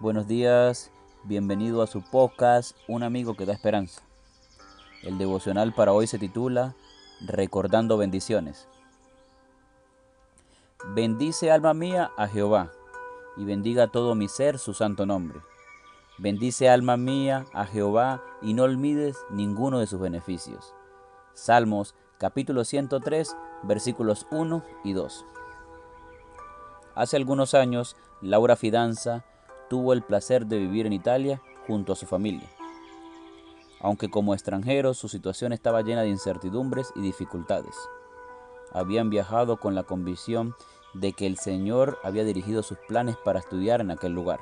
Buenos días, bienvenido a su podcast Un amigo que da esperanza. El devocional para hoy se titula Recordando bendiciones. Bendice alma mía a Jehová, y bendiga todo mi ser su santo nombre. Bendice alma mía a Jehová, y no olvides ninguno de sus beneficios. Salmos capítulo 103 versículos 1 y 2. Hace algunos años, Laura Fidanza tuvo el placer de vivir en Italia junto a su familia. Aunque como extranjeros su situación estaba llena de incertidumbres y dificultades. Habían viajado con la convicción de que el Señor había dirigido sus planes para estudiar en aquel lugar.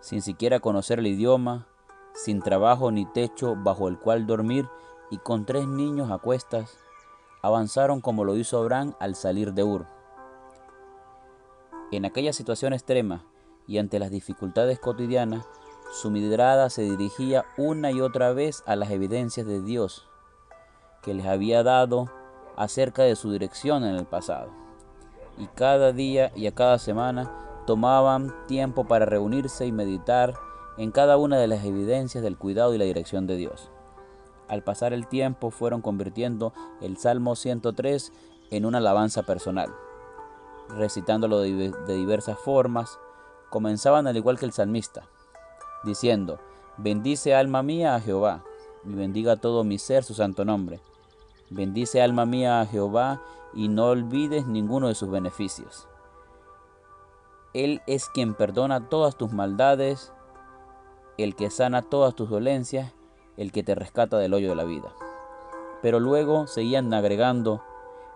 Sin siquiera conocer el idioma, sin trabajo ni techo bajo el cual dormir y con tres niños a cuestas, avanzaron como lo hizo Abraham al salir de Ur. En aquella situación extrema, y ante las dificultades cotidianas, su mirada se dirigía una y otra vez a las evidencias de Dios que les había dado acerca de su dirección en el pasado. Y cada día y a cada semana tomaban tiempo para reunirse y meditar en cada una de las evidencias del cuidado y la dirección de Dios. Al pasar el tiempo fueron convirtiendo el Salmo 103 en una alabanza personal, recitándolo de diversas formas, comenzaban al igual que el salmista, diciendo, bendice alma mía a Jehová, y bendiga todo mi ser su santo nombre. Bendice alma mía a Jehová, y no olvides ninguno de sus beneficios. Él es quien perdona todas tus maldades, el que sana todas tus dolencias, el que te rescata del hoyo de la vida. Pero luego seguían agregando,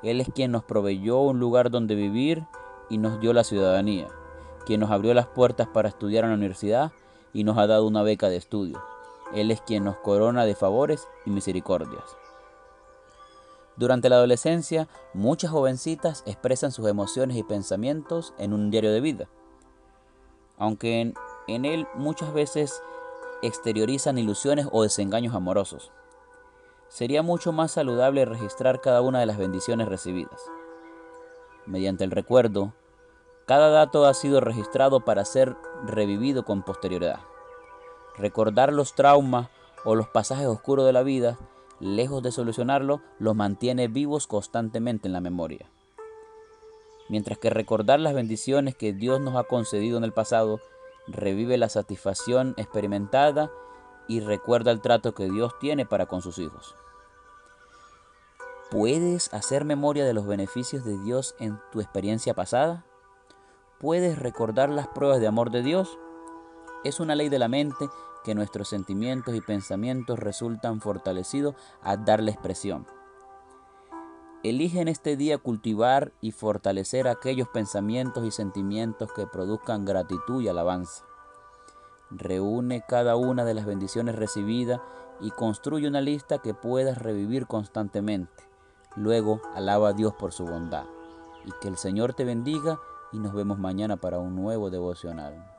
Él es quien nos proveyó un lugar donde vivir y nos dio la ciudadanía quien nos abrió las puertas para estudiar en la universidad y nos ha dado una beca de estudio. Él es quien nos corona de favores y misericordias. Durante la adolescencia, muchas jovencitas expresan sus emociones y pensamientos en un diario de vida, aunque en, en él muchas veces exteriorizan ilusiones o desengaños amorosos. Sería mucho más saludable registrar cada una de las bendiciones recibidas. Mediante el recuerdo, cada dato ha sido registrado para ser revivido con posterioridad. Recordar los traumas o los pasajes oscuros de la vida, lejos de solucionarlo, los mantiene vivos constantemente en la memoria. Mientras que recordar las bendiciones que Dios nos ha concedido en el pasado, revive la satisfacción experimentada y recuerda el trato que Dios tiene para con sus hijos. ¿Puedes hacer memoria de los beneficios de Dios en tu experiencia pasada? ¿Puedes recordar las pruebas de amor de Dios? Es una ley de la mente que nuestros sentimientos y pensamientos resultan fortalecidos al darle expresión. Elige en este día cultivar y fortalecer aquellos pensamientos y sentimientos que produzcan gratitud y alabanza. Reúne cada una de las bendiciones recibidas y construye una lista que puedas revivir constantemente. Luego alaba a Dios por su bondad. Y que el Señor te bendiga y nos vemos mañana para un nuevo devocional.